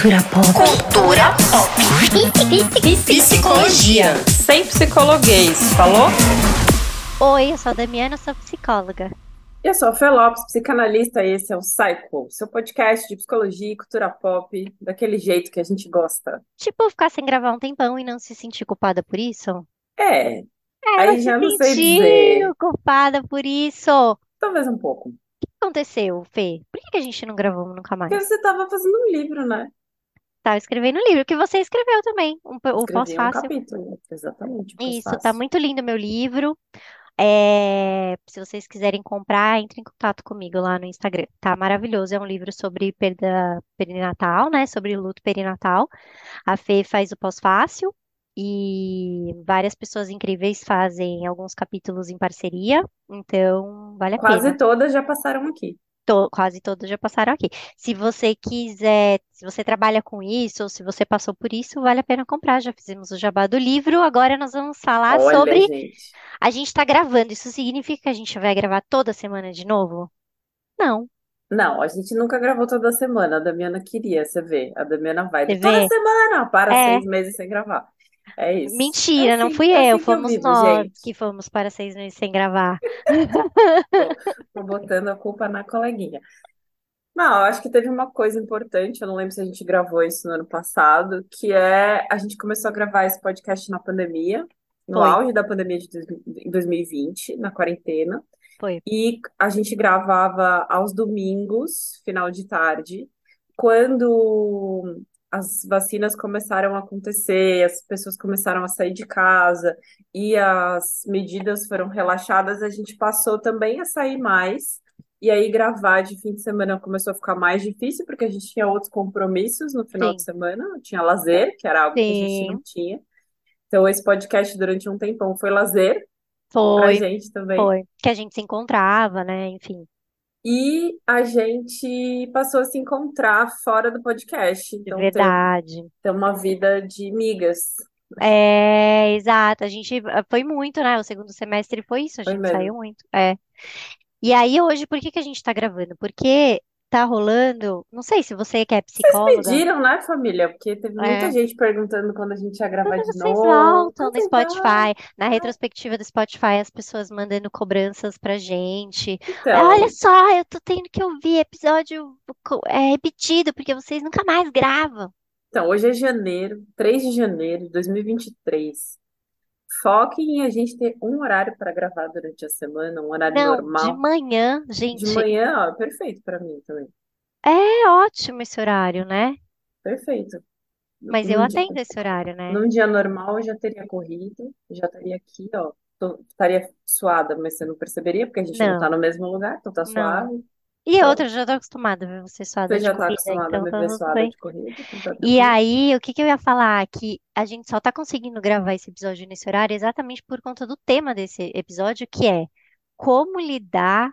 Cultura pop. Cultura pop. Psicologia. Sem psicologuês, falou? Oi, eu sou a Damiana, sou psicóloga. Eu sou a Fê Lopes, psicanalista, e esse é o Psycho, seu podcast de psicologia e cultura pop, daquele jeito que a gente gosta. Tipo, ficar sem gravar um tempão e não se sentir culpada por isso? É, É, aí eu já se não sei senti dizer. culpada por isso. O Talvez um pouco. que aconteceu, Fê? Por que que a gente não gravou nunca mais? Porque você estava fazendo um livro, né? Tava escrevendo um livro que você escreveu também, um, o um pós-fácil. capítulo, exatamente, Isso, tá pós-fácil. muito lindo o meu livro. É, se vocês quiserem comprar, entre em contato comigo lá no Instagram. Tá maravilhoso. É um livro sobre perda perinatal, né? Sobre luto perinatal. A Fê faz o pós-fácil e várias pessoas incríveis fazem alguns capítulos em parceria. Então, vale a Quase pena. todas já passaram aqui. To- quase todos já passaram aqui. Se você quiser, se você trabalha com isso, ou se você passou por isso, vale a pena comprar. Já fizemos o jabá do livro. Agora nós vamos falar Olha, sobre gente. a gente tá gravando. Isso significa que a gente vai gravar toda semana de novo? Não. Não, a gente nunca gravou toda semana. A Damiana queria, você vê. A Damiana vai toda semana para É. seis meses sem gravar. É isso. Mentira, não assim, fui é eu. assim eu Fomos vivo, nós gente. que fomos para seis meses sem gravar. Tô botando a culpa na coleguinha. Não, eu acho que teve uma coisa importante, eu não lembro se a gente gravou isso no ano passado, que é a gente começou a gravar esse podcast na pandemia, no Foi, auge da pandemia de dois- em 2020, na quarentena, foi. e a gente gravava aos domingos, final de tarde, quando as vacinas começaram a acontecer, as pessoas começaram a sair de casa e as medidas foram relaxadas, a gente passou também a sair mais. E aí, gravar de fim de semana começou a ficar mais difícil, porque a gente tinha outros compromissos no final de Sim, semana, tinha lazer, que era algo que a gente não sim. tinha. Então, esse podcast durante um tempão foi lazer pra Foi, gente também. foi. Que a gente se encontrava, né? Enfim. E a gente passou a se encontrar fora do podcast. Então, Verdade. ter uma vida de migas. É, exato. A gente foi muito, né? O segundo semestre foi isso, a Foi gente mesmo. saiu muito. É. E aí, hoje, por que que a gente tá gravando? Porque tá rolando. Não sei se você que é Vocês psicóloga. pediram, né, família? Porque teve muita É. gente perguntando quando a gente ia gravar Quando de vocês novo. voltam no vocês? Spotify, na retrospectiva do Spotify, as pessoas mandando cobranças pra gente. Então, Olha só, eu tô tendo que ouvir episódio é, repetido, porque vocês nunca mais gravam. então, hoje é janeiro, 3 de janeiro de 2023. Foquem em a gente ter um horário para gravar durante a semana, um horário Não, de normal. manhã, De gente, manhã, ó, perfeito para mim também. é ótimo esse horário, né? Perfeito. Mas eu Num dia, atendo esse horário, né? num dia normal eu já teria corrido, já estaria aqui, ó. Tô- estaria suada, mas você não perceberia, porque a gente não tá Não, no mesmo lugar, então tá não. suave. E Então, outra, eu já tô acostumada a ver você suada você já tá corrida, acostumada a então tá ver bem. de corrida, então E aí, o que que eu ia falar? Que a gente só tá conseguindo gravar esse episódio nesse horário exatamente por conta do tema desse episódio, que é como lidar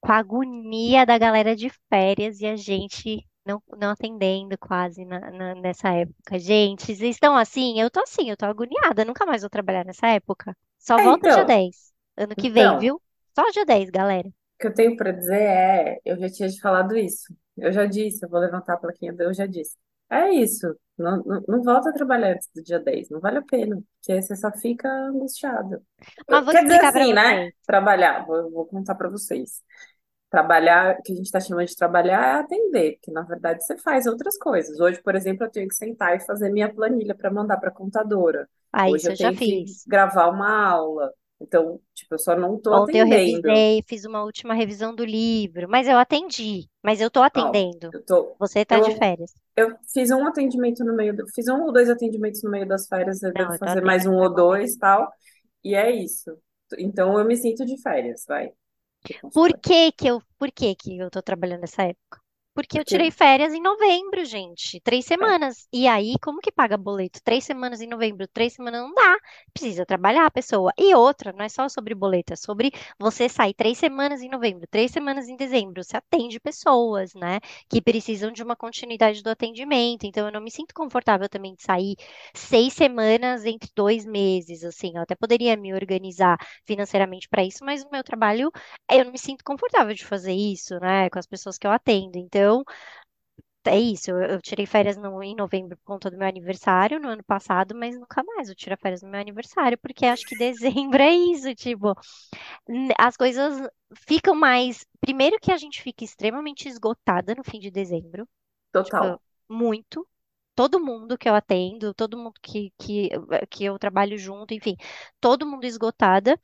com a agonia da galera de férias e a gente não, não atendendo quase na- na- nessa época. Gente, vocês estão assim? Eu tô assim, eu tô agoniada, nunca mais vou trabalhar nessa época. Só É, volta dia então, 10, ano que vem, então, viu? Só dia 10, galera. O que eu tenho para dizer é, eu já tinha te falado isso. Eu já disse, eu vou levantar a plaquinha, do eu já disse. É isso. Não, não, não volta a trabalhar antes do dia 10, não vale a pena, porque você só fica angustiado. Mas vou Quer dizer assim, né? Trabalhar, vou, vou contar para vocês. Trabalhar, o que a gente está chamando de trabalhar é atender, porque na verdade você faz outras coisas. Hoje, por exemplo, eu tenho que sentar e fazer minha planilha para mandar para a contadora. Ah, Hoje isso eu eu já tenho que fiz. gravar uma aula. Então, tipo, eu só não estou Ontem eu atendendo. revisei, fiz uma última revisão do livro, mas eu atendi. Mas eu tô Ó, atendendo. eu tô, Você tá de eu, férias. eu fiz um atendimento no meio do, fiz um ou dois atendimentos no meio das férias, eu Não, devo eu tô fazer mais um atendendo ou dois, tal. E é isso. Então eu me sinto de férias, vai, de Por que que eu, por que que eu tô trabalhando nessa época? Porque eu tirei férias em novembro, gente. Três é, semanas. E aí, como que paga boleto? Três semanas em novembro, três semanas não dá. Precisa trabalhar a pessoa. E outra, não é só sobre boleto, é sobre você sair três semanas em novembro, três semanas em dezembro. Você atende pessoas, né? Que precisam de uma continuidade do atendimento. Então, eu não me sinto confortável também de sair seis semanas entre dois meses, assim. Eu até poderia me organizar financeiramente para isso, mas o meu trabalho eu não me sinto confortável de fazer isso, né, com as pessoas que eu atendo. Então, é isso, eu, tirei férias no, em novembro por conta do meu aniversário no ano passado, mas nunca mais eu tiro férias no meu aniversário, porque acho que dezembro é isso, tipo, as coisas ficam mais. Primeiro que a gente fica extremamente esgotada no fim de dezembro, tipo, Total. muito. Todo mundo que eu atendo, todo mundo que, que, que eu trabalho junto, enfim, todo mundo esgotada.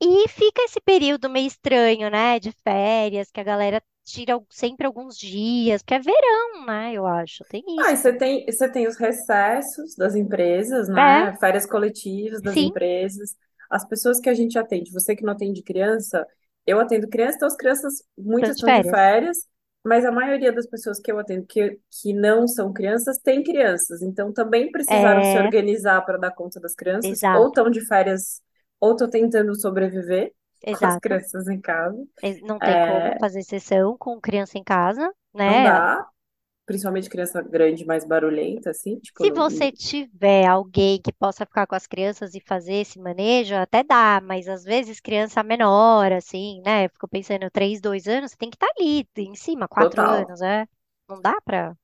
E fica esse período meio estranho, né, de férias, que a galera tira sempre alguns dias, porque é verão, né, eu acho. Tem Ah, isso e você tem, você tem os recessos das empresas, É, né? Férias coletivas das sim, empresas. As pessoas que a gente atende, você que não atende criança, eu atendo criança, então as crianças, muitas estão de férias. férias, mas a maioria das pessoas que eu atendo que, que não são crianças, tem crianças. Então também precisaram se É, organizar para dar conta das crianças, ou exato, estão de férias, ou estão tentando sobreviver com as exato. crianças em casa. Ex- Não tem como É, fazer sessão com criança em casa, não né? dá, principalmente criança grande, mais barulhenta, assim, tipo, Se não, você tiver alguém que possa ficar com as crianças e fazer esse manejo, até dá, mas às vezes criança menor, assim, né? Fico pensando, três, dois anos, você tem que estar ali em cima, quatro total. anos, é. Não dá pra.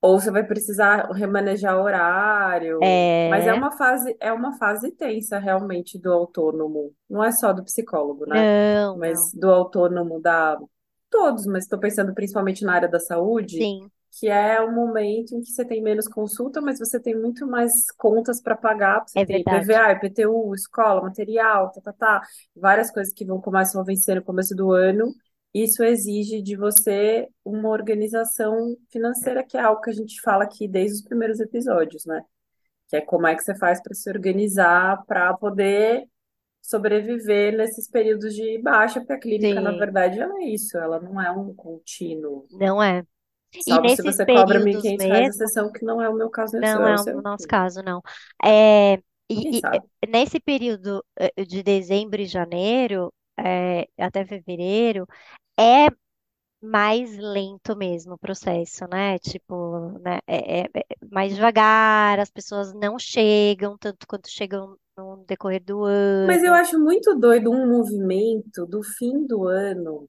Ou você vai precisar remanejar horário. Mas é É. uma fase, é uma fase tensa realmente do autônomo. Não é só do psicólogo, né? Não, Mas não. do autônomo da todos, mas estou pensando principalmente na área da saúde, Sim, que é o momento em que você tem menos consulta, mas você tem muito mais contas para pagar. Você é tem. IPVA, IPTU, escola, material, tá, tá, tá, várias coisas que vão começam a vencer no começo do ano. Isso exige de você uma organização financeira, que é algo que a gente fala aqui desde os primeiros episódios, né? Que é como é que você faz para se organizar para poder sobreviver nesses períodos de baixa, porque a clínica, na Sim, verdade, ela é isso, ela não é um contínuo. não é. E Salvo se nesses você cobra mil e períodos quinhentos reais a sessão, que não é o meu caso seu, não é é o seu. nosso caso, não. É, e, e, nesse período eh, de dezembro e janeiro, é, até fevereiro, é mais lento mesmo o processo, né? Tipo, né? É, é- é mais devagar, as pessoas não chegam tanto quanto chegam no decorrer do Mas eu ano. acho muito doido um movimento do fim do ano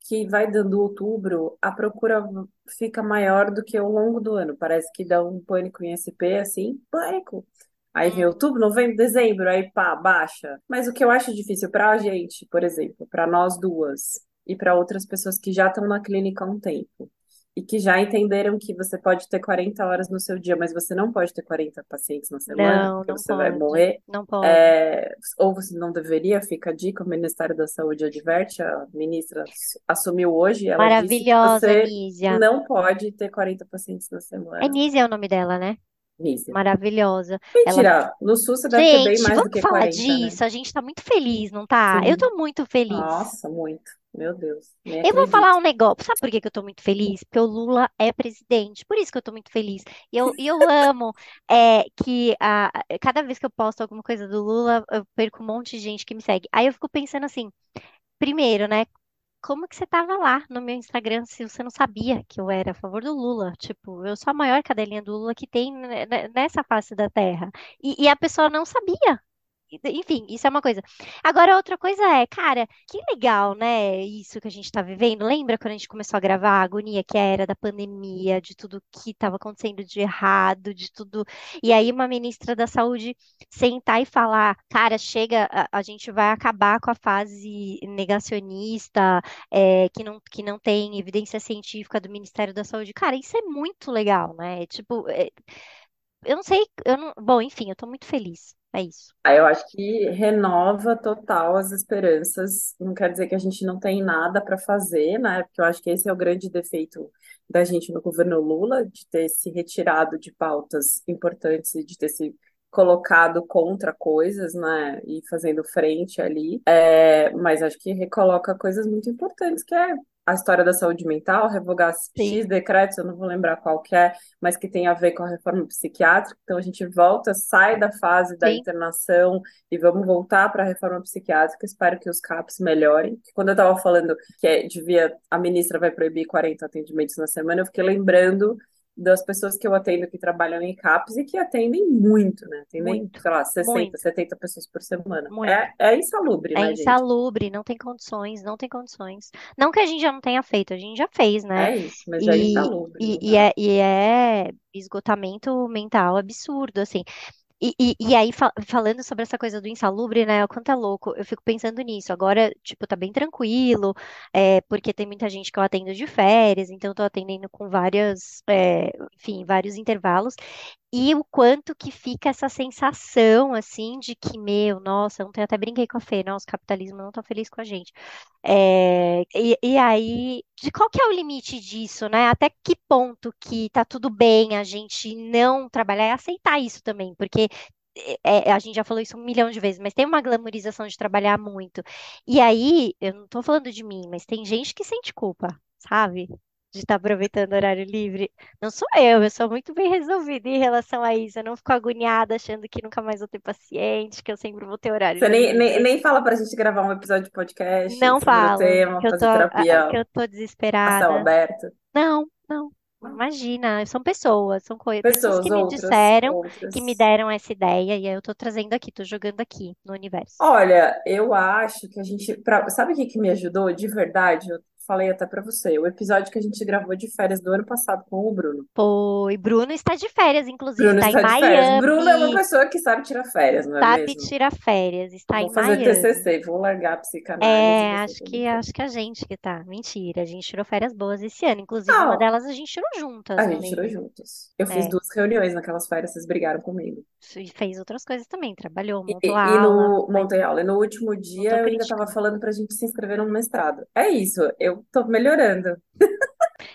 que vai dando outubro, a procura fica maior do que ao longo do ano. Parece que dá um pânico em SP, assim, pânico. Aí vem outubro, novembro, dezembro, aí pá, baixa. Mas o que eu acho difícil para a gente, por exemplo, para nós duas e para outras pessoas que já estão na clínica há um tempo e que já entenderam que você pode ter 40 horas no seu dia, mas você não pode ter 40 pacientes na semana, não, porque não você vai pode, morrer. não pode. É, ou você não deveria, fica a dica, o Ministério da Saúde adverte, a ministra assumiu hoje, ela disse que Maravilhosa, você Nízia. não pode ter 40 pacientes na É semana. Nízia é o nome dela, né? Maravilhosa. Ela Mentira, no Sul você deve ter bem Gente, mais do vamos que falar 40, né? disso. A gente tá muito feliz, não tá? Eu Sim. tô muito feliz. Nossa, muito. Meu Deus, Eu vou falar acredito. um negócio. Sabe por que que eu tô muito feliz? Porque o Lula é presidente. Por isso que eu tô muito feliz. E eu, eu amo é, que a, cada vez que eu posto alguma coisa do Lula, eu perco um monte de gente que me segue. Aí eu fico pensando assim, primeiro, né? Como que você tava lá no meu Instagram se você não sabia que eu era a favor do Lula? Tipo, eu sou a maior cadelinha do Lula que tem ne- ne- nessa face da terra. E, e a pessoa não sabia. Enfim, isso é uma coisa. Agora, outra coisa é, cara, que legal, né? Isso que a gente tá vivendo. Lembra quando a gente começou a gravar a agonia que era da pandemia, de tudo que estava acontecendo de errado, de tudo. E aí, uma ministra da Saúde sentar e falar, cara, chega, a, a gente vai acabar com a fase negacionista, é, que não, que não tem evidência científica do Ministério da Saúde. Cara, isso é muito legal, né? Tipo, é, eu não sei, eu não. Bom, enfim, eu tô muito feliz. É isso. Aí eu acho que renova total as esperanças. Não quer dizer que a gente não tem nada para fazer, né? Porque eu acho que esse é o grande defeito da gente no governo Lula, de ter se retirado de pautas importantes e de ter se colocado contra coisas, né? E fazendo frente ali. É, mas acho que recoloca coisas muito importantes, que é a história da saúde mental, revogar X Sim, decretos, eu não vou lembrar qual que é, mas que tem a ver com a reforma psiquiátrica. Então a gente volta, sai da fase da sim. internação e vamos voltar para a reforma psiquiátrica. Espero que os CAPs melhorem. Quando eu estava falando que é, devia a ministra vai proibir 40 atendimentos na semana, eu fiquei lembrando das pessoas que eu atendo que trabalham em CAPS e que atendem muito, né? Atendem, Muito, sei lá, 60, muito, 70 pessoas por semana. muito. É, é insalubre, É né, gente? insalubre, não tem condições, não tem condições. Não que a gente já não tenha feito, a gente já fez, né? É isso, mas é E, insalubre, e, não e, é, e é esgotamento mental absurdo, assim. E, e, e aí, fa- falando sobre essa coisa do insalubre, né? O quanto é louco, eu fico pensando nisso. Agora, tipo, tá bem tranquilo, é, porque tem muita gente que eu atendo de férias, então eu tô atendendo com várias, é, enfim, vários intervalos. E o quanto que fica essa sensação, assim, de que, meu, nossa, ontem eu até brinquei com a Fê, nossa, o capitalismo não tá feliz com a gente. É, e, e aí, de qual que é o limite disso, né? Até que ponto que tá tudo bem a gente não trabalhar e aceitar isso também, porque é, é, a gente já falou isso um milhão de vezes, mas tem uma glamorização de trabalhar muito. E aí, eu não tô falando de mim, mas tem gente que sente culpa, sabe? De estar aproveitando o horário livre. Não sou eu, eu sou muito bem resolvida em relação a isso. Eu não fico agoniada achando que nunca mais vou ter paciente, que eu sempre vou ter horário Você nem, nem, livre. nem fala pra gente gravar um episódio de podcast Não sobre o tema, que eu tô, terapia que eu tô desesperada. Não, não. Imagina, são pessoas, são coi- pessoas Pessoas, que me outras, disseram, que me outras. deram essa ideia, e aí eu tô trazendo aqui, tô jogando aqui no universo. Olha, eu acho que a gente. pra- sabe o que que me ajudou de verdade? Eu falei até pra você. O episódio que a gente gravou de férias do ano passado com o Bruno. Foi, Bruno está de férias, inclusive, Bruno está em está de férias. Bruno é uma Miami, pessoa que sabe tirar férias, não é sabe mesmo? tirar férias, está Vou em fazer Miami. TCC, vou largar a psicanálise, É, vou acho fazer que acho que a gente que tá. Mentira, a gente tirou férias boas esse ano. Inclusive, uma Não, delas a gente tirou juntas, a não gente tirou juntos. Eu fiz É, duas reuniões naquelas férias, vocês brigaram comigo. e fez outras coisas também, trabalhou, E, montou e- e aula, no mas montei aula. E no último dia eu ainda estava falando pra gente se inscrever num mestrado. É isso, eu tô melhorando.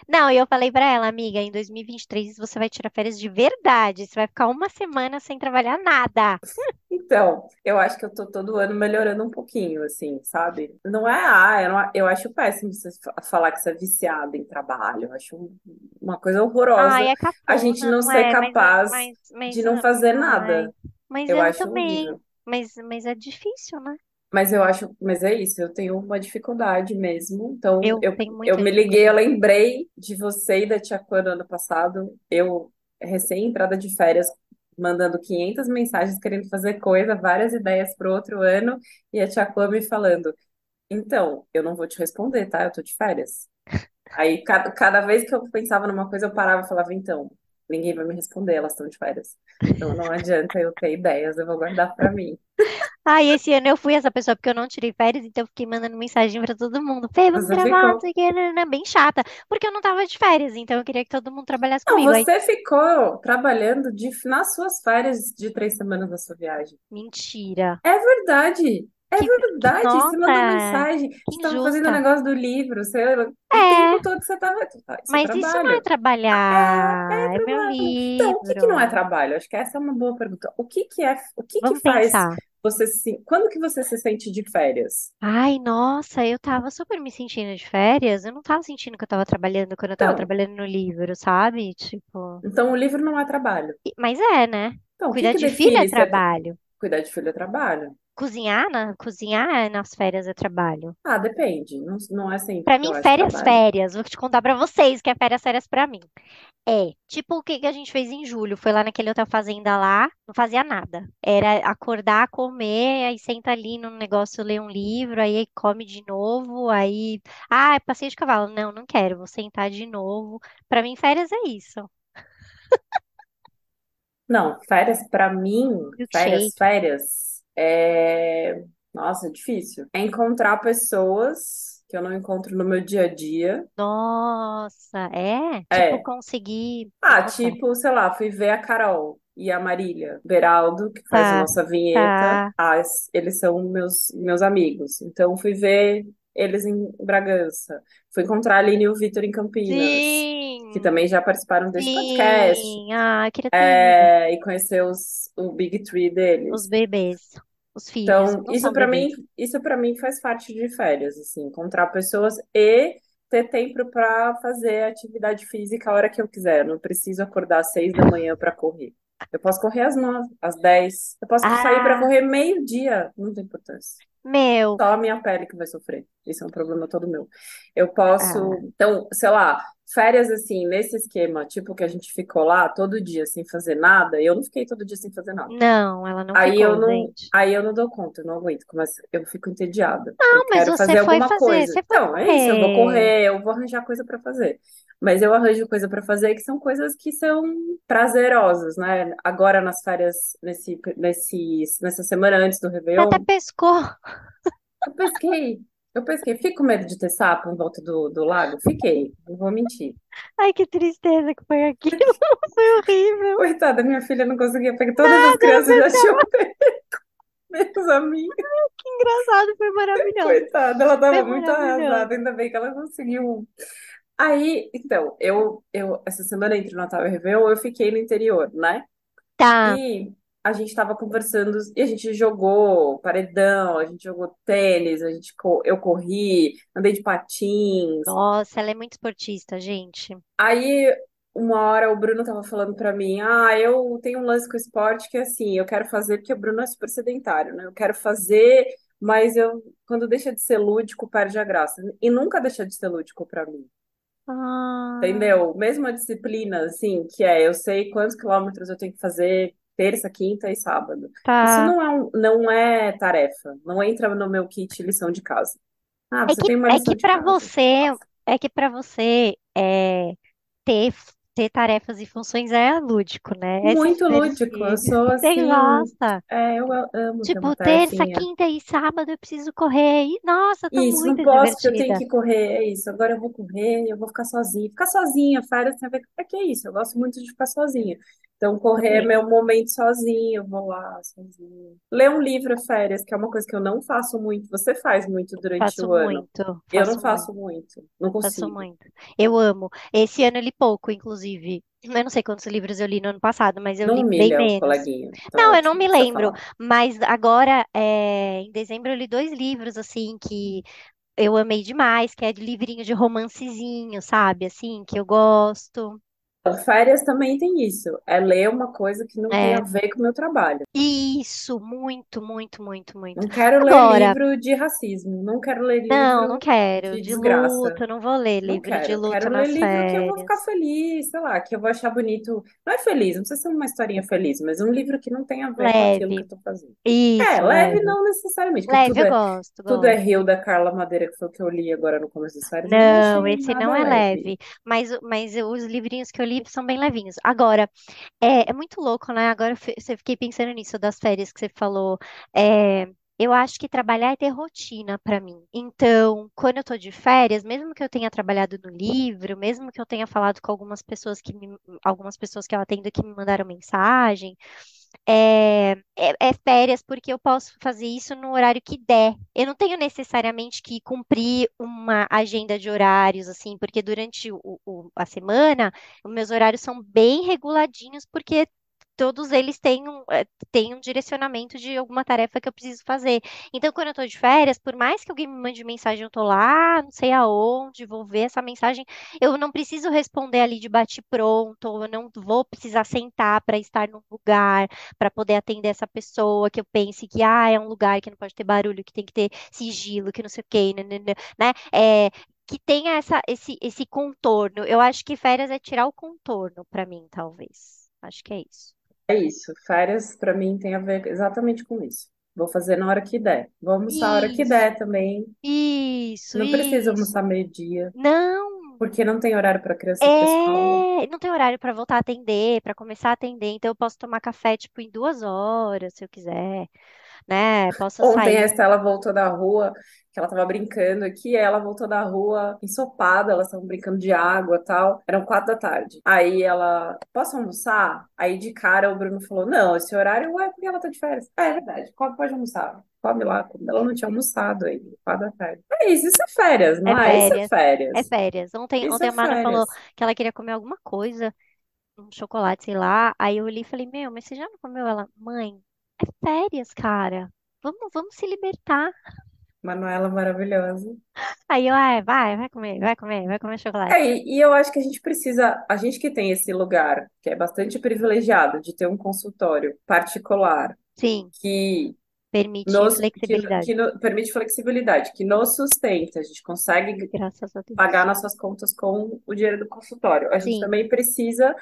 Não, e eu falei pra ela, amiga, em 2023 você vai tirar férias de verdade. Você vai ficar uma semana sem trabalhar nada. Então, eu acho que eu tô todo ano melhorando um pouquinho, assim, sabe? Não é, ah, eu, não- eu acho péssimo você fa- falar que você é viciado em trabalho. Eu acho um- uma coisa Ai, horrorosa é a gente não não ser é? Mas, eu- capaz mas, mas, de não fazer ai, nada. mas Eu eu acho também. horrível. Mas, mas é difícil, né? Mas eu acho, mas é isso, eu tenho uma dificuldade mesmo. Então, Eu eu, tenho eu me liguei, eu dificuldade. lembrei de você e da Tia Cor no ano passado. Eu, recém-entrada de férias, mandando 500 mensagens querendo fazer coisa, várias ideias para o outro ano, e a Tia Cor me falando: Então, eu não vou te responder, tá? Eu tô de férias. Aí, cada, cada vez que eu pensava numa coisa, eu parava e falava: Então, ninguém vai me responder, elas estão de férias. Então, não adianta eu ter ideias, eu vou guardar para mim. Ah, e esse ano eu fui essa pessoa porque eu não tirei férias, então eu fiquei mandando mensagem pra todo mundo. Fê, vamos Você gravar, não sei o que, bem chata. Porque eu não tava de férias, então eu queria que todo mundo trabalhasse Não, comigo. Aí, você ficou trabalhando de- nas suas férias de três semanas da sua viagem. mentira. É verdade. É Que, que verdade. Você mandou mensagem. que Você estava fazendo o negócio do livro. Você, o É, tempo todo você estava. É mas isso não é trabalho. É, é trabalhar, é meu trabalho. Então, o que que não é livro. trabalho? Acho que essa é uma boa pergunta. O que que é, o que que Vamos faz pensar. Você se, quando que você se sente de férias? Ai, nossa, eu tava super me sentindo de férias. Eu não tava sentindo que eu tava trabalhando quando eu tava Então, trabalhando no livro, sabe? Tipo, então o livro não é trabalho. e- mas é, né? Então, o que Cuidar que de filho é define se é tra- trabalho. cuidar de filho é trabalho? Cozinhar, na, cozinhar nas férias é trabalho. Ah, depende. Não, não é sempre Pra mim, férias, trabalho. férias. Vou te contar pra vocês que é férias, férias pra mim. É, tipo o que que a gente fez em julho. Foi lá naquele hotel fazenda lá, não fazia nada. Era acordar, comer, aí senta ali no negócio, ler um livro, aí come de novo, aí, ah, passeio de cavalo. Não, não quero, vou sentar de novo. Pra mim, férias é isso. Não, férias pra mim, férias, férias, é... Nossa, é difícil. É encontrar pessoas que eu não encontro no meu dia a dia. Nossa, é? Tipo, É. conseguir Ah, encontrar. tipo, sei lá, fui ver a Carol e a Marília Beraldo, que faz a Tá, nossa vinheta. tá. Ah, es- eles são meus, meus amigos. Então, fui ver eles em Bragança. Fui encontrar a Aline e o Vitor em Campinas, que Sim, também já participaram desse podcast. sim. Ah, eu queria ter. É, e conhecer os, o Big Three Os deles. bebês, os filhos, Então, isso pra mim, isso para mim faz parte de férias, assim, encontrar pessoas e ter tempo para fazer atividade física a hora que eu quiser. Não preciso acordar às seis da manhã para correr. Eu posso correr às nove, às dez. Eu posso sair para Ah, correr meio-dia, não tem importância. Meu, Só a minha pele que vai sofrer. Isso é um problema todo meu. Eu ah, posso, então, sei lá, férias assim, nesse esquema, tipo que a gente ficou lá todo dia sem fazer nada, eu não fiquei todo dia sem fazer nada. não, ela não Aí eu ficou, não, gente. aí eu não dou conta, eu não aguento, mas eu fico entediada. Eu Não, mas quero você fazer foi alguma fazer, coisa. você foi Então, é isso, eu vou correr. correr, eu vou arranjar coisa para fazer. Mas eu arranjo coisa para fazer que são coisas que são prazerosas, né? Agora nas férias, nesse, nesse, nessa semana antes do Você até Réveillon, pescou. eu pesquei. Eu pesquei. Fiquei com medo de ter sapo em volta do, do lago? Fiquei, não vou mentir. Ai, que tristeza que foi aquilo. Foi horrível. Coitada, minha filha não conseguia pegar. Todas as Nada, crianças você já tinham pego, menos a minha. Que engraçado, foi maravilhoso. Coitada, ela Foi tava muito arrasada, ainda bem que ela conseguiu. Aí, então, eu, eu essa semana entre o Natal e o Réveillon, eu fiquei no interior, né? Tá. E a gente tava conversando, e a gente jogou paredão, a gente jogou tênis, a gente, co- eu corri, andei de patins. Nossa, ela é muito esportista, gente. Aí, uma hora, o Bruno tava falando pra mim: Ah, eu tenho um lance com esporte que, assim, eu quero fazer, porque o Bruno é super sedentário, né? Eu quero fazer, mas eu, quando deixa de ser lúdico, perde a graça. E nunca deixa de ser lúdico pra mim, Ah, entendeu? Mesmo a disciplina, assim, que é, eu sei quantos quilômetros eu tenho que fazer terça, quinta e sábado. Isso tá. não é, um- não é tarefa, não entra no meu kit lição de casa. Ah, É você que, tem uma é lição que de para casa. você, é que para você é, ter, ter tarefas e funções é lúdico, né? É Muito lúdico, eu sou Você assim, gosta. é, eu amo Tipo, terça, quinta e sábado eu preciso correr. E, nossa, tô Isso, não muito posso porque eu tenho divertida. que correr, é isso. Agora eu vou correr, eu vou ficar sozinha. Ficar sozinha, férias tem a ver com o que é isso? Eu gosto muito de ficar sozinha. Então, correr é meu momento sozinha, eu vou lá sozinha. Ler um livro é férias, que é uma coisa que eu não faço muito. Você faz muito durante Faço o ano. muito, Eu não faço muito. faço muito, não Faço consigo. muito. Eu amo. Esse ano eu li pouco, inclusive. Eu não sei quantos livros eu li no ano passado, mas eu Não li bem menos. tá Não, eu não ótimo, me lembro. falar. Mas agora, é, em dezembro, eu li dois livros, assim, que eu amei demais, que é de livrinho de romancezinho, sabe? Assim, que eu gosto. Férias também tem isso, é ler uma coisa que não tem a É. ver com o meu trabalho. Isso, muito, muito, muito, muito. Não quero ler Agora, livro de racismo, não quero ler não, não livro quero. de De desgraça. luto, eu não vou ler Não livro de quero. luto Quero ler nas livro que eu vou ficar férias. feliz, sei lá, que eu vou achar bonito. Não é feliz, não precisa ser uma historinha feliz, mas um livro que não tem a ver com aquilo que Leve. eu tô fazendo. É, Isso, leve leve. não necessariamente, Leve, eu é, gosto, tudo é gosto. Rio da Carla Madeira, que foi o que eu li agora no começo das férias, não Não, esse não é leve. leve, mas, mas os livrinhos que eu li são bem levinhos. Agora, é, é muito louco, né? Agora eu fi- eu fiquei pensando nisso das férias que você falou. É, eu acho que trabalhar é ter rotina para mim. Então, quando eu tô de férias, mesmo que eu tenha trabalhado no livro, mesmo que eu tenha falado com algumas pessoas que me, algumas pessoas que eu atendo que me mandaram mensagem, é, é, é férias porque eu posso fazer isso no horário que der. Eu não tenho necessariamente que cumprir uma agenda de horários, assim, porque durante o- o- a semana, os meus horários são bem reguladinhos, porque todos eles têm um, eh, têm um direcionamento de alguma tarefa que eu preciso fazer. Então, quando eu estou de férias, por mais que alguém me mande mensagem, eu estou lá, não sei aonde, vou ver essa mensagem, eu não preciso responder ali de bate-pronto, eu não vou precisar sentar para estar num lugar para poder atender essa pessoa que eu pense que ah, é um lugar que não pode ter barulho, que tem que ter sigilo, que não sei o quê, né? né, né, né? É, que tenha essa, esse, esse contorno. Eu acho que férias é tirar o contorno para mim, talvez. Acho que é isso. É isso, férias pra mim tem a ver exatamente com isso. Vou fazer na hora que der. Vou almoçar a hora que Isso, der também. isso, Não precisa almoçar meio-dia, Não, porque não tem horário para criança ir para escola. é, não tem horário para voltar a atender, para começar a atender, então eu posso tomar café tipo em duas horas, se eu quiser, né? Posso Ontem a sair. Estela voltou da rua, que ela tava brincando aqui, ela voltou da rua ensopada, elas estavam brincando de água e tal. Eram quatro da tarde. Aí ela, posso almoçar? Aí de cara o Bruno falou: Não, esse horário, ué, porque ela tá de férias. É, é verdade, pode almoçar. Come lá. Ela não tinha almoçado aí, quatro da tarde. É isso, isso é férias, É não é? Isso é férias, é férias. férias. Ontem, Isso ontem é a falou férias. que ela queria comer alguma coisa, um chocolate, sei lá. Aí eu olhei e falei, meu, mas você já não comeu? Ela, mãe, é férias, cara. Vamos, vamos se libertar. Manuela maravilhosa. Aí eu, ah, vai, vai comer, vai comer, vai comer É, chocolate. e, e eu acho que a gente precisa, a gente que tem esse lugar, que é bastante privilegiado, de ter um consultório particular, Sim, que Permite nos, que, flexibilidade. que no- permite flexibilidade, que nos sustenta. A gente consegue Graças a Deus. pagar nossas contas com o dinheiro do consultório. A gente Sim, também precisa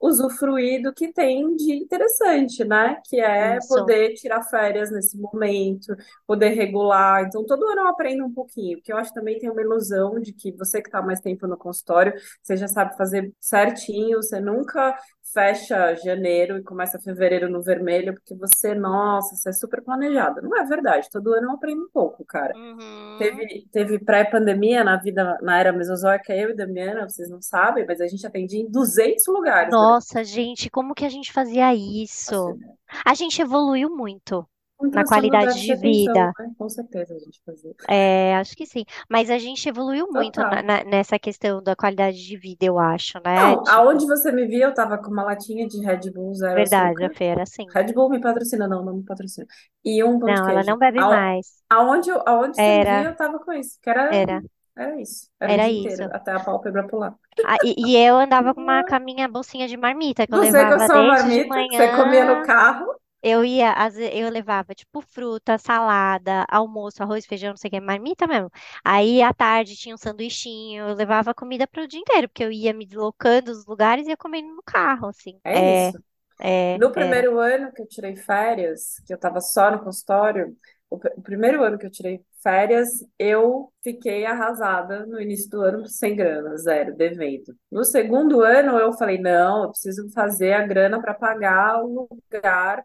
usufruir do que tem de interessante, né? Que é isso. poder tirar férias nesse momento, poder regular. Então, todo ano eu aprendo um pouquinho, porque eu acho que também tem uma ilusão de que você que está mais tempo no consultório, você já sabe fazer certinho, você nunca fecha janeiro e começa fevereiro no vermelho, porque você, nossa, você é super planejada. Não é verdade, todo ano eu aprendo um pouco, cara. Uhum. Teve, teve pré-pandemia na vida, na era mesozoica, eu e Damiana, vocês não sabem, mas a gente atendia em 200 lugares Nossa, gente, como que a gente fazia isso? semana. A gente evoluiu muito na qualidade de de atenção, vida. né? Com certeza a gente fazia. É, acho que sim. Mas a gente evoluiu muito na- na- nessa questão da qualidade de vida, eu acho, né? Não, Tipo, aonde você me via, eu tava com uma latinha de Red Bull zero verdade, a açúcar. Era assim. Red Bull me patrocina, não, não me patrocina. E um pão de Não, ela queijo. não bebe Ao- mais. Aonde, eu- aonde você me via, eu tava com isso, que era, era, era isso. Era o era dia isso. inteiro, até a pálpebra pular. Ah, e, e eu andava com uma, com a minha bolsinha de marmita que eu Você com a levava sua desde de marmita, que você comia no manhã. carro, Eu ia, às ve- eu levava tipo fruta, salada, almoço, arroz, feijão, não sei o que, marmita mesmo. Aí à tarde tinha um sanduichinho, eu levava comida para o dia inteiro, porque eu ia me deslocando dos lugares e ia comendo no carro, assim. é É, isso. é, No era. primeiro ano que eu tirei férias, que eu estava só no consultório, o, pr- o primeiro ano que eu tirei férias, eu fiquei arrasada no início do ano sem grana, zero, devendo. No segundo ano, eu falei: não, eu preciso fazer a grana para pagar o lugar,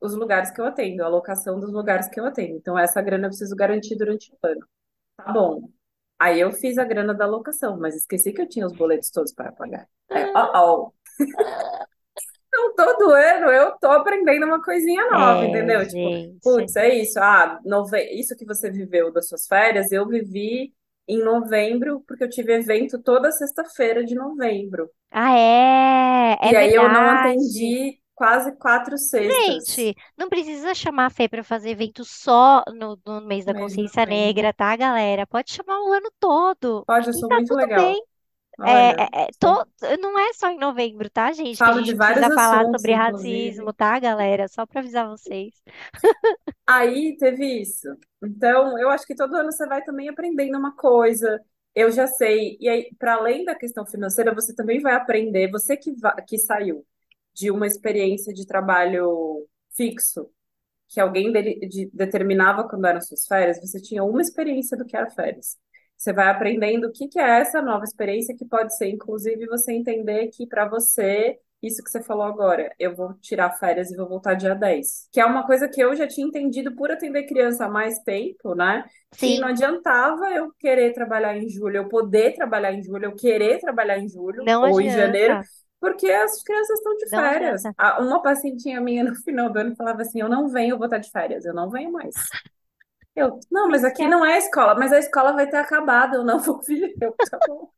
os lugares que eu atendo, a alocação dos lugares que eu atendo. Então, essa grana eu preciso garantir durante o ano. Tá bom. Aí eu fiz a grana da alocação, mas esqueci que eu tinha os boletos todos para pagar. Ó, ó. Então, todo ano eu tô aprendendo uma coisinha nova, É, entendeu? Tipo, gente. putz, é isso. Ah, nove... isso que você viveu das suas férias, eu vivi em novembro, porque eu tive evento toda sexta-feira de novembro. Ah, é, é E aí eu não verdade. atendi quase quatro sextas Gente, não precisa chamar a Fê para fazer evento só no, no mês da consciência negra, tá, galera? Pode chamar o ano todo. Pode, eu sou tá muito tudo legal. bem. É, Olha, é, é, to- não é só em novembro, tá, gente? Que a falo de vários precisa falar assuntos, sobre inclusive. racismo, tá, galera? Só para avisar vocês. Aí teve isso. Então, eu acho que todo ano você vai também aprendendo uma coisa. Eu já sei. E aí, para além da questão financeira, você também vai aprender. Você que, va- que saiu de uma experiência de trabalho fixo, que alguém dele- de- determinava quando eram suas férias, você tinha uma experiência do que era férias. Você vai aprendendo o que que é essa nova experiência, que pode ser, inclusive, você entender que para você, isso que você falou agora, eu vou tirar férias e vou voltar dia 10. Que é uma coisa que eu já tinha entendido por atender criança há mais tempo, né? Que não Sim, adiantava eu querer trabalhar em julho, eu poder trabalhar em julho, eu querer trabalhar em julho não ou em janeiro, adianta. Porque as crianças estão de férias. A- Uma pacientinha minha no final do ano falava assim: Eu não venho, eu vou estar de férias, eu não venho mais. Eu, não, mas aqui é. não é escola, mas a escola vai ter acabado, eu não vou vir. Eu, tá bom.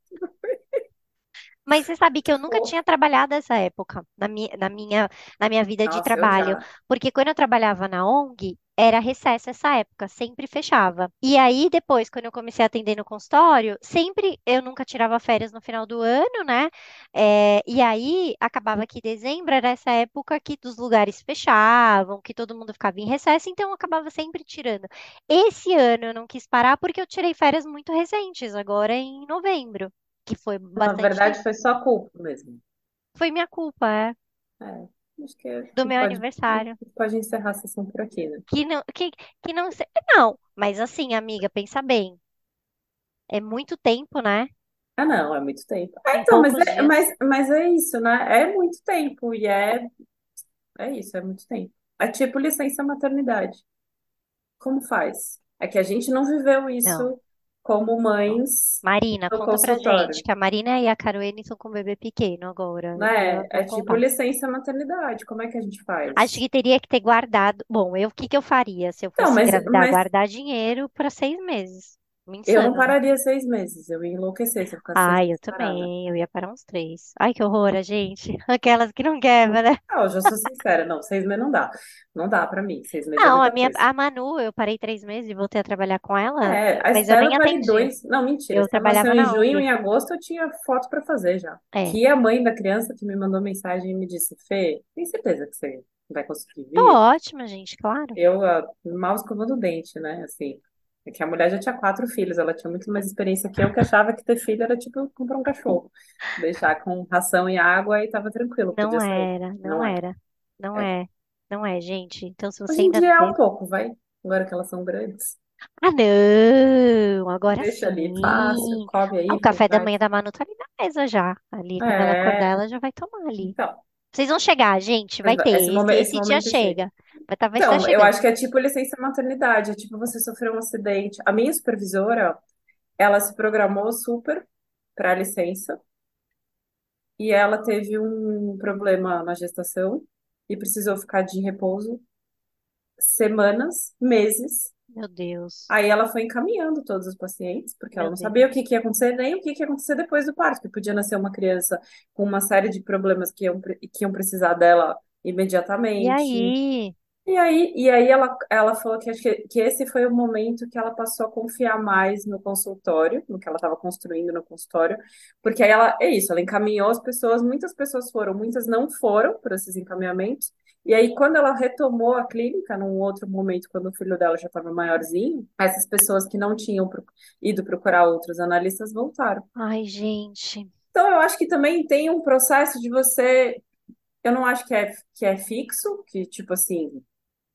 Mas você sabe que eu nunca tinha trabalhado essa época na minha, na minha, na minha vida de Nossa, eu trabalho. já. Porque quando eu trabalhava na ONG, era recesso essa época, sempre fechava. E aí, depois, quando eu comecei a atender no consultório, sempre eu nunca tirava férias no final do ano, né? É, e aí, acabava que dezembro era essa época que os lugares fechavam, que todo mundo ficava em recesso, então eu acabava sempre tirando. Esse ano eu não quis parar porque eu tirei férias muito recentes, agora em novembro, que foi Na bastante verdade, tempo. foi só culpa mesmo. Foi minha culpa, é, É, acho que a do meu pode, aniversário. pode encerrar a sessão por aqui, né? Que não, que, que não, se- não, mas assim, amiga, pensa bem, é muito tempo, né? Ah, não, é muito tempo. Ah, então, mas é, dias. mas, mas é isso, né? É muito tempo e é, é isso, é muito tempo. É tipo licença maternidade. Como faz? É que a gente não viveu Não, isso como mães Marina, no conta pra consultório, gente, que a Marina e a Caroline estão com um bebê pequeno agora, né? É vão tipo contar. licença maternidade. Como é que a gente Acho faz? que teria que ter guardado. Bom, eu, o que que eu faria se eu fosse mas, engravidar? mas Guardar dinheiro para seis meses. Eu não Insano, né? pararia seis meses. Eu ia enlouquecer se eu ficasse seis Ai, eu meses parada. também. Eu ia para uns três. Ai, que horror, a gente. Aquelas que não quebra, né? Ah, eu já sou sincera. Não, seis meses não dá. Não dá pra mim. Seis meses é Não, a muita minha, coisa. a Manu, eu parei três meses e voltei a trabalhar com ela, É, a mas eu Estela nem eu parei atendi. dois. Não, mentira. A Eu Estela nasceu trabalhava em na junho, ONG. em agosto eu tinha foto pra fazer já. É. Que a mãe da criança que me mandou mensagem e me disse: Fê, tem certeza que você vai conseguir Tô vir. ótima, gente, claro. Eu ah, mal escovando o dente, né? Assim, é que a mulher já tinha quatro filhos, ela tinha muito mais experiência que eu, que achava que ter filho era tipo comprar um cachorro. Deixar com ração e água e tava tranquilo, Não podia sair. era, não Não é. era, não É. é, não é, gente. Então, se você Hoje em ainda dia é um tem. pouco, vai. Agora que elas são grandes. Ah, não! Agora Deixa ali, fácil, sim. come aí, Ah, o café da manhã da Manu tá ali na mesa já. Ali, quando ela acordar, É, ela já vai tomar ali. então, Vocês vão chegar, gente, vai ter. esse momento, esse esse dia chega. Vai tá, vai estar Então, eu acho que é tipo licença maternidade, é tipo você sofreu um acidente. A minha supervisora, ela se programou super para licença e ela teve um problema na gestação e precisou ficar de repouso semanas, meses. Meu Deus, Aí ela foi encaminhando todos os pacientes, porque ela meu não Deus. sabia o que que ia acontecer, nem o que que ia acontecer depois do parto, que podia nascer uma criança com uma série de problemas que iam, que iam precisar dela E imediatamente. aí? E aí, e aí ela, ela falou que, acho que, que esse foi o momento que ela passou a confiar mais no consultório, no que ela estava construindo no consultório, porque aí ela, é isso, ela encaminhou as pessoas, muitas pessoas foram, muitas não foram por esses encaminhamentos, e aí quando ela retomou a clínica, num outro momento, quando o filho dela já estava maiorzinho, essas pessoas que não tinham ido procurar outros analistas voltaram. Ai, gente. Então eu acho que também tem um processo de você, eu não acho que é, que é fixo, que tipo assim,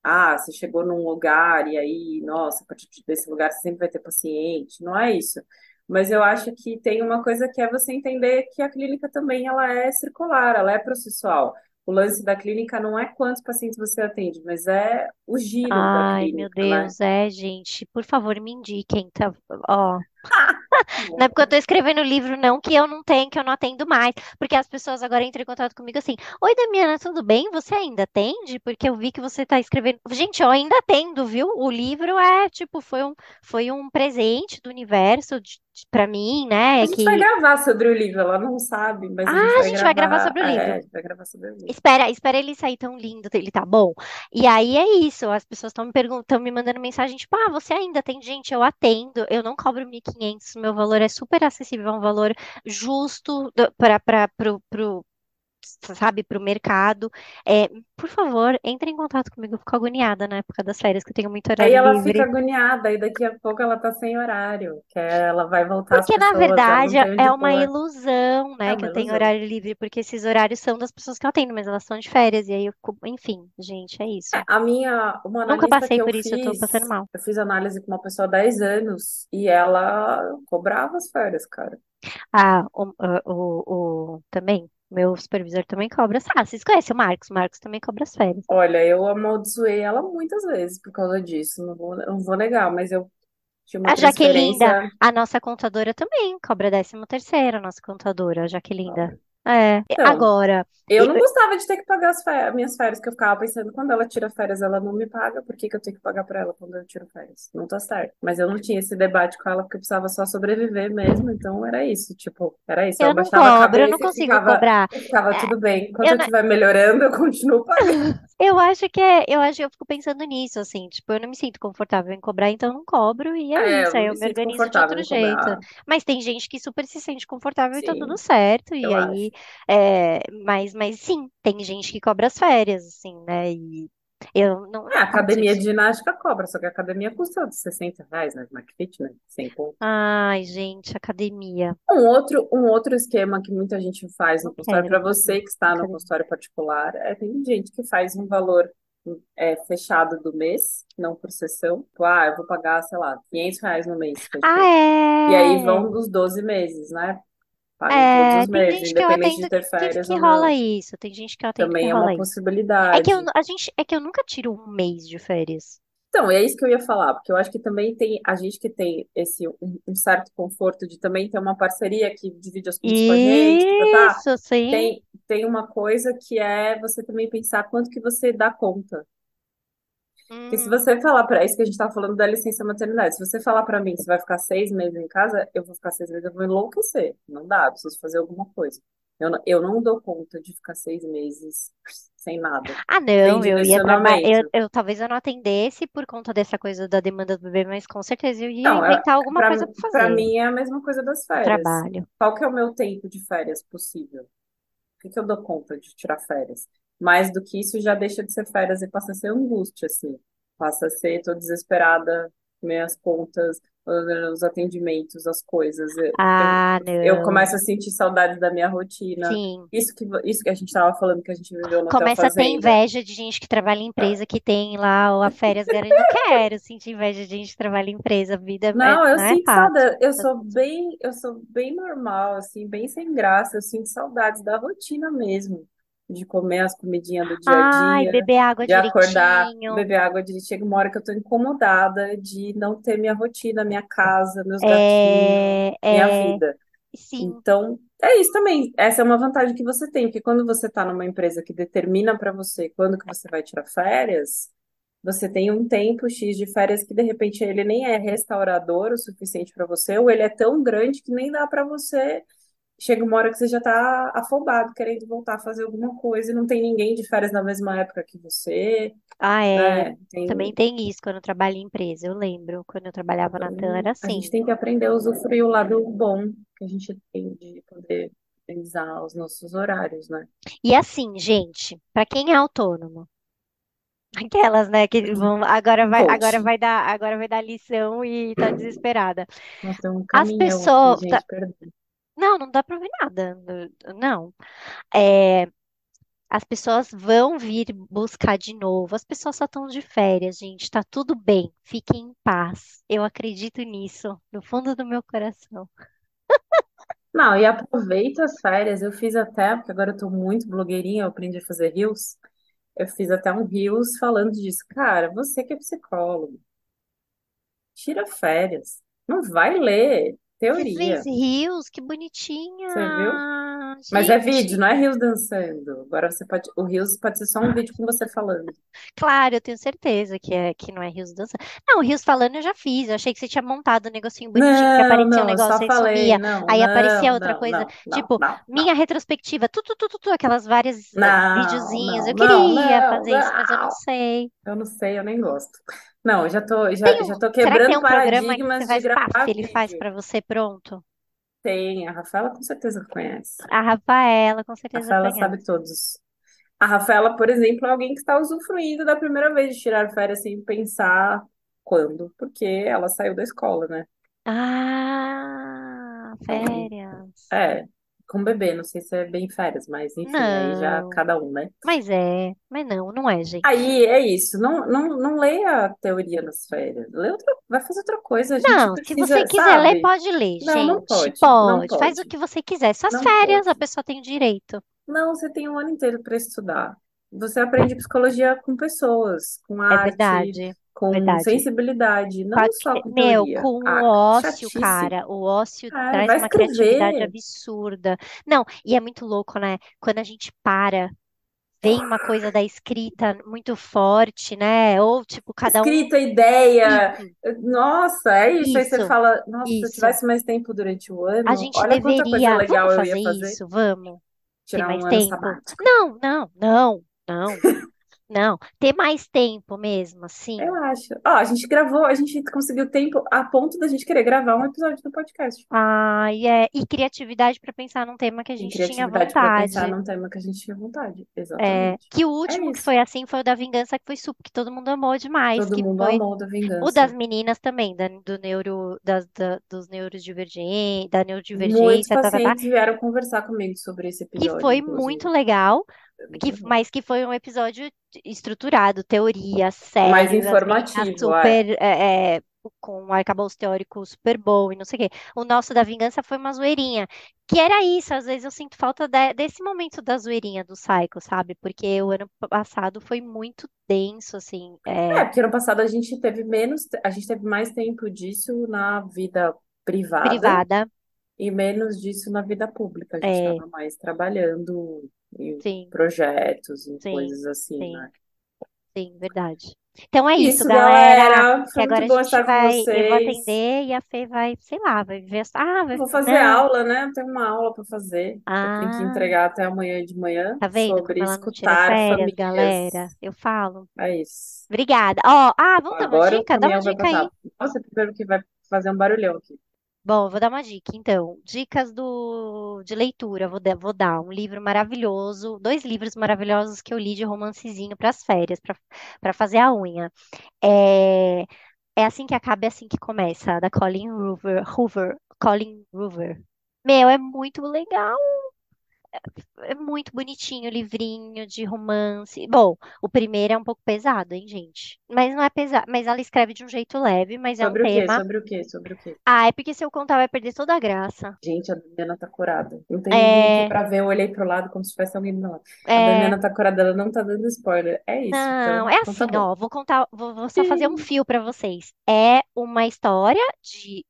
ah, você chegou num lugar e aí, nossa, a partir desse lugar você sempre vai ter paciente. Não é isso. Mas eu acho que tem uma coisa que é você entender que a clínica também ela é circular, ela é processual. O lance da clínica não é quantos pacientes você atende, mas é o giro da Ai, meu clínica, né? Deus, é, gente. Por favor, me indiquem, tá? Ó. Não é porque eu tô escrevendo o livro, não, que eu não tenho, que eu não atendo mais. Porque as pessoas agora entram em contato comigo assim: Oi, Damiana, tudo bem? Você ainda atende? Porque eu vi que você tá escrevendo. Gente, eu ainda atendo, viu? O livro é, tipo, foi um, foi um presente do universo de, pra mim, né? A gente vai Que. gravar sobre o livro, ela não sabe, mas a Ah, gente a vai gente vai gravar gravar, sobre o é, livro. a gente vai gravar sobre o livro. Espera, espera ele sair tão lindo, ele tá bom. E aí é isso, as pessoas estão me perguntando, me mandando mensagem, tipo, ah, você ainda tem gente, eu atendo, eu não cobro 1.500, meu valor é super acessível, é um valor justo para sabe, pro mercado. É, por favor, entre em contato comigo, eu fico agoniada na época das férias, que eu tenho muito Aí horário ela livre. fica agoniada, e daqui a pouco ela tá sem horário, que é- ela vai voltar Porque, na pessoas, não verdade, é uma pôr. ilusão, né, É que eu tenho horário livre, porque esses horários são das pessoas que eu atendo, mas elas estão de férias, e aí eu fico, enfim, gente, é isso. É, a minha, uma Nunca passei que eu por isso, eu tô passando fiz, mal. eu fiz análise com uma pessoa há 10 anos e ela cobrava as férias, cara. Ah, o, o, o- também, meu supervisor também cobra. Ah, vocês conhecem o Marcos? O Marcos também cobra as férias. Olha, eu amaldiçoei ela muitas vezes por causa disso, não vou, não vou negar, mas eu tinha uma A Jaquelinda, a nossa contadora também cobra décimo terceiro, a nossa contadora, a Jaquelinda. É, Então, agora, eu não gostava de ter que pagar as férias, minhas férias, que eu ficava pensando, quando ela tira férias, ela não me paga, por que que eu tenho que pagar pra ela quando eu tiro férias? Não tá certo. Mas eu não tinha esse debate com ela, porque eu precisava só sobreviver mesmo, então era isso, tipo, era isso. Eu eu não cobro, eu não consigo ficava, cobrar. ficava É, tudo bem. Enquanto eu eu não, estiver melhorando, eu continuo pagando. Eu acho que é, eu acho que eu fico pensando nisso, assim, tipo, eu não me sinto confortável em cobrar, então eu não cobro, e é É, isso, eu aí eu me me sinto organizo de confortável outro em jeito. cobrar. Mas tem gente que super se sente confortável e tá tudo Sim, certo, e eu acho. aí, é, mas, mas sim, tem gente que cobra as férias, assim, né, e eu não, É, a academia de ginástica cobra, só que a academia custa 60 reais, né? Smart Fit, né? Sem conto. Ai, gente, academia, Um outro, um outro esquema que muita gente faz no consultório, para você que está no consultório particular, é, tem gente que faz um valor é, fechado do mês, não por sessão. Tipo, ah, eu vou pagar, sei lá, 500 reais no mês, Ah, tempo. E aí é? vão dos 12 meses, né? Pagam todos É, os tem meses, gente que eu atendo que, que, férias que ou rola isso. Tem gente que eu atendo que Também é rola uma isso. É que eu, possibilidade. a gente, é que eu nunca tiro um mês de férias. Então, é isso que eu ia falar, porque eu acho que também tem a gente que tem esse um, um certo conforto de também ter uma parceria que divide as contas com a gente, tá, tá. Isso, sim. Tem, tem uma coisa que é você também pensar quanto que você dá conta. Porque se Hum, você falar para isso que a gente tá falando da licença maternidade, se você falar para mim que você vai ficar seis meses em casa, eu vou ficar seis meses, eu vou enlouquecer. Não dá, eu preciso fazer alguma coisa. Eu não, eu não dou conta de ficar seis meses sem nada, Ah, não, eu ia trabalhar. Eu, eu talvez eu não atendesse por conta dessa coisa da demanda do bebê, mas com certeza eu ia Não, é, inventar alguma coisa para pra para fazer. mim é a mesma coisa das férias. trabalho. Qual que é o meu tempo de férias possível? O que que eu dou conta de tirar férias? Mais do que isso já deixa de ser férias e passa a ser angústia, assim. Passa a ser, tô desesperada, minhas contas, os atendimentos, as coisas. Eu, eu, Ah, eu não. começo a sentir saudade da minha rotina. Sim. Isso que, isso que a gente estava falando, que a gente viveu no Começa a ter inveja de gente que trabalha em empresa que tem lá a férias garantidas. Não quero sentir inveja de gente que trabalha em empresa. Vida é- Não, eu não é sinto fácil. saudade. Eu sou bem, eu sou bem normal, assim, bem sem graça. Eu sinto saudades da rotina mesmo, de comer as comidinhas do dia a Ai, dia, beber água de acordar, direitinho. beber água direito. Chega uma hora que eu tô incomodada de não ter minha rotina, minha casa, meus gatinhos, É, minha é, vida. sim. Então, é isso também. Essa é uma vantagem que você tem, porque quando você está numa empresa que determina para você quando que você vai tirar férias, você tem um tempo X de férias que de repente ele nem é restaurador o suficiente para você, ou ele é tão grande que nem dá para você. Chega uma hora que você já está afobado, querendo voltar a fazer alguma coisa, e não tem ninguém de férias na mesma época que você, Ah, é. né? Também Tem, tem isso quando eu trabalho em empresa. Eu lembro, quando eu trabalhava na TAM, era a gente assim. tem que aprender a usufruir o lado bom que a gente tem de poder organizar os nossos horários, né? E assim, gente, para quem é autônomo, aquelas, né, que vão, agora vai, agora Coach. vai dar, agora vai dar lição e tá desesperada. Nossa, tem um As aqui, pessoas, tá- gente, perdão. Não, não dá para ver nada, não. É, as pessoas vão vir buscar de novo. As pessoas só estão de férias, gente. Tá tudo bem. Fiquem em paz. Eu acredito nisso, no fundo do meu coração. Não, e aproveita as férias. Eu fiz até, porque agora eu tô muito blogueirinha, eu aprendi a fazer reels. Eu fiz até um reels falando disso. Cara, você que é psicólogo, tira férias. Não vai ler Você fez teoria, rios, que você viu? bonitinha. Mas é vídeo, Gente, não é reels dançando. Agora você pode, o reels pode ser só um vídeo com você falando. claro, eu tenho certeza que, é, que não é rios dançando. Não, rios falando eu já fiz. Eu achei que você tinha montado um negocinho bonitinho, que Não, aparecia um não, eu negócio aí falei, sumia. não, Aí aparecia não, outra não, coisa, tipo, minha retrospectiva, tu, tu, tu, tu, tu, aquelas várias eh, videozinhos. Eu queria fazer isso, mas eu não. sei. Eu não sei, eu nem gosto. Não, eu já tô, já, Tem já um, tô quebrando um paradigmas de gravar ele faz pra você pronto? Tem, a Rafaela com certeza conhece. A Rafaela com A certeza Rafaela conhece. sabe todos. A Rafaela, por exemplo, é alguém que está usufruindo da primeira vez de tirar férias sem pensar quando, porque ela saiu da escola, né? Ah, férias. é, com bebê, não sei se é bem férias, mas enfim, aí já Não, cada um, né? mas é, mas não, não é, gente. Aí é isso, não, não, não leia a teoria nas férias, lê outra, vai fazer outra coisa, a gente Não, se você precisa, quiser ler, sabe? pode ler, Não, não gente. pode, não Pode, faz o pode, que você quiser. Suas não férias, a pode. pessoa tem direito. Não, você tem um ano inteiro para estudar. Você aprende psicologia com pessoas, com É arte, verdade, com verdade. sensibilidade, a- não só com Meu, teoria. com o Ah, ócio, chatice. cara, o ócio É, traz uma criatividade escrever. absurda. Não, e é muito louco, né? Quando a gente para, vem uma coisa da escrita muito forte, né? Ou tipo, cada um. Escrita, ideia. Isso, Nossa, é isso. Aí você isso, fala, nossa, se isso. tivesse mais tempo durante o A ano, gente olha quanta coisa deveria. legal Vamos eu fazer ia fazer. isso? Vamos. Tirar mais um tempo? Não, não, não, não, não. Ter mais tempo mesmo, assim. Eu acho. Ó, a gente gravou, a gente conseguiu tempo a ponto da gente querer gravar um episódio do podcast. Ai, é. E criatividade para pensar num tema que a E gente tinha criatividade para pensar vontade. num tema que a gente tinha vontade. É, Exatamente. que o É último que isso. foi assim foi o da Vingança, que foi super, que todo mundo amou demais, Todo que mundo foi amou da o das vingança. meninas também, da, do neuro, das, da, dos neurodivergentes, da Muitos neurodivergência, tá, tá, tá, pacientes vieram conversar comigo sobre esse que episódio, foi muito inclusive. legal, muito que, bom. mas que foi um episódio estruturado, teoria, Mais sério, as meninas informativo, é. super, é, é, com um arcabouço teórico super bom e não sei o quê. O nosso da Vingança foi uma zoeirinha, que era isso, às vezes eu sinto falta de- desse momento da zoeirinha do Psycho, sabe? Porque o ano passado foi muito denso, assim, É, é, porque ano passado a gente teve menos, a gente teve mais tempo disso na vida privada privada, e menos disso na vida pública. A gente é, estava mais trabalhando em sim, projetos, em sim, coisas assim, sim, né? sim, verdade. Então é isso, Isso, galera. galera. Foi agora a gente vai, eu vou atender e a Fê vai, sei lá, vai ver. Ah, vai, Vou fazer não. aula, né? Eu tenho uma aula para fazer. Eu tenho que Ah, entregar até amanhã de manhã tá vendo sobre escutar férias, galera? famílias. Eu falo. É isso. Obrigada. Ó, ah, vamos dar uma Agora dica? Dá uma dica aí. passar. Nossa, primeiro que vai fazer um barulhão aqui. Bom, eu vou dar uma dica, então. Dicas do, de leitura. Vou, dar- vou dar um livro maravilhoso, dois livros maravilhosos que eu li de romancezinho para as férias, para fazer a unha. É, é assim que acaba, é assim que começa, da Colin Hoover, Hoover, Colin Hoover. Meu, é muito legal. É muito bonitinho o livrinho de romance. Bom, o primeiro é um pouco pesado, hein, gente? Mas não é pesado, mas ela escreve de um jeito leve, mas é um Sobre o quê? tema. Sobre o quê? Sobre o quê? Ah, é porque se eu contar vai perder toda a graça. Gente, a Damiana tá curada. Não tem É, pra ver. Eu olhei pro lado como se tivesse alguém do lado. A é, Damiana tá curada, ela não tá dando spoiler. É isso, não, então, é então tá assim, ó, vou contar, vou, vou só fazer um fio pra vocês. É uma história de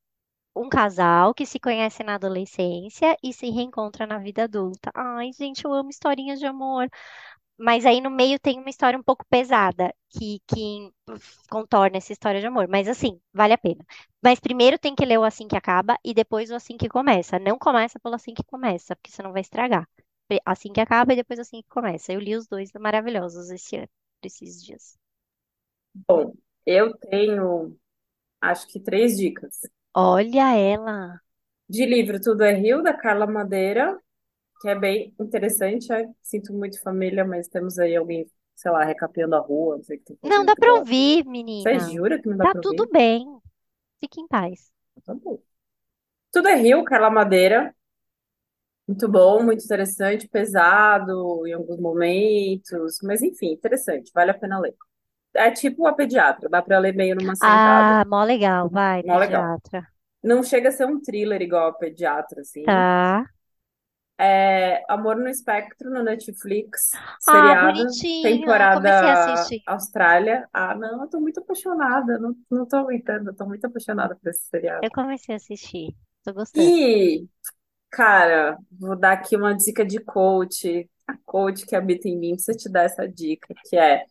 um casal que se conhece na adolescência e se reencontra na vida adulta. Ai, gente, eu amo historinhas de amor. Mas aí no meio tem uma história um pouco pesada que, que contorna essa história de amor. Mas assim, vale a pena. Mas primeiro tem que ler o Assim que Acaba e depois o Assim que Começa. Não começa pelo Assim que Começa, porque senão vai estragar. Assim que acaba e depois assim que começa. Eu li os dois maravilhosos esse ano, esses dias. Bom, eu tenho, acho que três dicas. Olha ela. De livro, Tudo é Rio, da Carla Madeira, que é bem interessante. é, Sinto muito família, mas temos aí alguém, sei lá, recapeando a rua, não sei o que tá Não fazendo, dá pra dó. ouvir, Você menina. jura que não dá Tá pra tudo ouvir? bem. Fique em paz. Tá bom. Tudo é Rio, Carla Madeira. Muito bom, muito interessante, pesado em alguns momentos, mas enfim, interessante, vale a pena ler. É tipo a pediatra, dá pra ler meio numa sentada. Ah, mó legal. Vai, Mó legal. pediatra. Não chega a ser um thriller igual a pediatra, assim. Tá. É Amor no Espectro no Netflix, Ah, seriado, bonitinho. Comecei a temporada assistir. Austrália. Ah, não, eu tô muito apaixonada, não, não tô aguentando, eu tô muito apaixonada por esse seriado. Eu comecei a assistir. Tô gostando. E, cara, vou dar aqui uma dica de coach, a coach que habita em mim precisa te dar essa dica, que é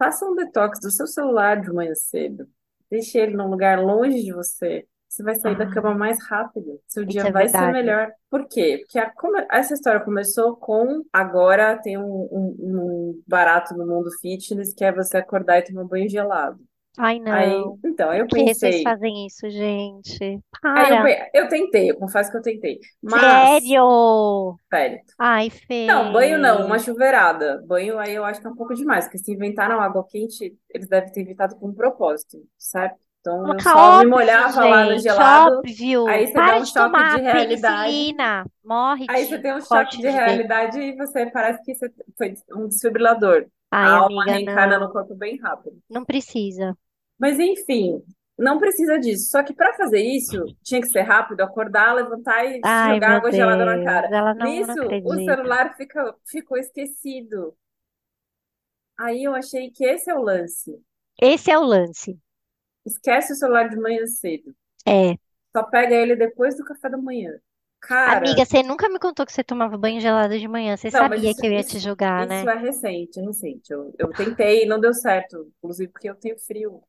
faça um detox do seu celular de manhã cedo. Deixe ele num lugar longe de você. Você vai sair da cama Ah, mais rápido. Seu dia é vai ser melhor. Por quê? Porque a- essa história começou com agora tem um, um- um barato no mundo fitness que é você acordar e tomar banho gelado. Ai, Aí, não. então, Por eu que vocês pensei, fazem isso, gente? aí eu, Para. pe- eu tentei, eu confesso que eu tentei. Mas, Sério? sério, Ai, Não, banho não, uma Fê. chuveirada. Banho aí eu acho que é um pouco demais, porque se inventaram água quente, eles devem ter inventado com um propósito, certo? Então eu Coloca só me óbvio, molhava lá no gente. gelado, Óbvio. aí você dá Para um de choque de tomar realidade, penicilina. Morre aí você de tem um choque corte de de dedo. realidade e você parece que você foi um desfibrilador. A Ai, alma amiga, reencarna no não. corpo bem rápido. Não precisa. Mas enfim, não precisa disso. Só que para fazer isso, tinha que ser rápido, acordar, levantar e Ai, jogar meu água gelada na Deus. cara. Ela não, não Nisso, o acredita. celular fica, ficou esquecido. Aí eu achei que esse é o lance. Esse é o lance. Esquece o celular de manhã cedo. É. Só pega ele depois do café da manhã. Amiga, Cara, você nunca me contou que você tomava banho gelado de manhã. Você não, sabia isso, que eu ia te isso, jogar, isso né? é recente, é recente. Eu, eu tentei e não deu certo. Inclusive porque eu tenho frio.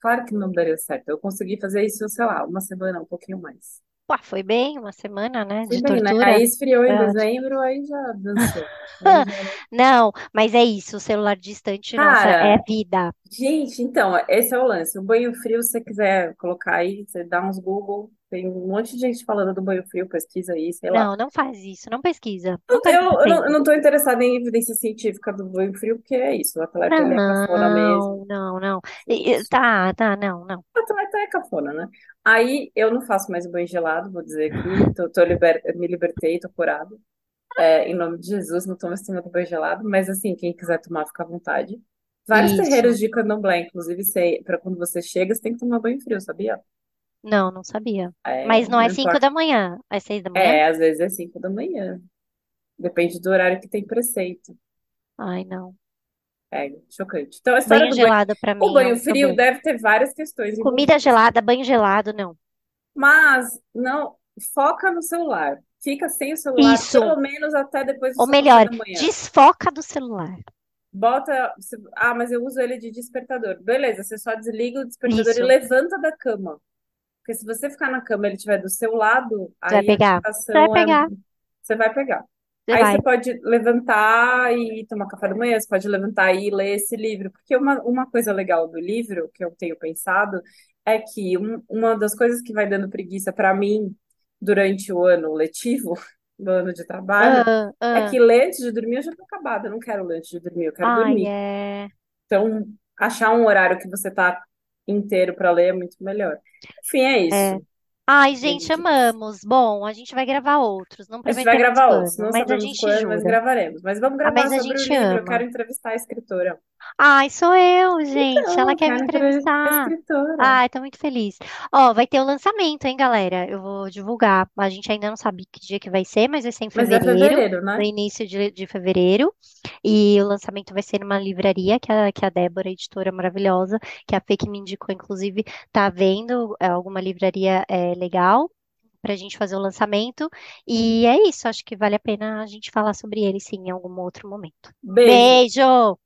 Claro que não daria certo. Eu consegui fazer isso, sei lá, uma semana, um pouquinho mais. Pô, foi bem, uma semana, né, Fui de bem, né? Aí tortura. esfriou em ótimo. dezembro, aí já dançou. Aí já... Não, mas é isso, o celular distante, nossa, é Cara, vida. gente, então, esse é o lance. O banho frio, se você quiser colocar aí, você dá uns Google, tem um monte de gente falando do banho frio, pesquisa aí, sei lá. Não, não faz isso, não pesquisa, não eu, não, eu não tô interessada em evidência científica do banho frio, porque é isso, o atleta ele é cafona mesmo. Não, não, não. E-. Tá, tá, não, não. O atleta é cafona, né? Aí eu não faço mais banho gelado, vou dizer aqui, tô, tô liber- me libertei, tô curado. É, em nome de Jesus, não tô mais tomando banho gelado, mas assim, quem quiser tomar, fica à vontade. Vários Isso. terreiros de candomblé, inclusive, para quando você chega, você tem que tomar banho frio, sabia? Não, não sabia. É, Mas não é não cinco importa. da manhã, é seis da manhã? É, às vezes é 5 da manhã. Depende do horário que tem preceito. Ai, não. É chocante. Então, a história Banho do banho. gelado pra O mim é banho um frio deve ter várias questões Comida envolvidas. gelada, banho gelado, não. Mas não foca no celular. Fica sem o celular Isso. pelo menos até depois do Ou seu café melhor, da manhã. desfoca do celular. Bota. Ah, mas eu uso ele de despertador. Beleza, você só desliga o despertador e Isso. levanta da cama. Porque se você ficar na cama e ele estiver do seu lado, Você vai aí a pegar. Você vai é. pegar. Você vai pegar. Você Aí vai. você pode levantar e tomar café da manhã, você pode levantar e ler esse livro. Porque uma, uma coisa legal do livro, que eu tenho pensado, é que um- uma das coisas que vai dando preguiça para mim durante o ano letivo, no ano de trabalho, Ah, é ah. que ler antes de dormir eu já tô acabada. Eu não quero ler antes de dormir, eu quero Ai, dormir. é. Então, achar um horário que você tá inteiro para ler é muito melhor. Enfim, é É. Ai, gente, amamos. Bom, a gente vai gravar outros. Não A gente vai gravar outros, quando, não mas a sabemos gente quando, mas gravaremos. Mas vamos Ah, mas gravar a sobre o gente livro. Eu ama. quero entrevistar a escritora. Ai, sou eu, gente. Então, Ela eu quer me entrevistar escritora. Ai, tô muito feliz. Ó, vai ter o lançamento, hein, galera? Eu vou divulgar. A gente ainda não sabe que dia que vai ser, mas vai ser em Mas é fevereiro, fevereiro, no né? início de, de fevereiro. E o lançamento vai ser numa livraria que a, que a Débora, editora maravilhosa, que a Fê que me indicou, inclusive, tá vendo é, alguma livraria é, legal pra gente fazer o lançamento. E é isso, acho que vale a pena a gente falar sobre ele sim em algum outro momento. Beijo. Beijo!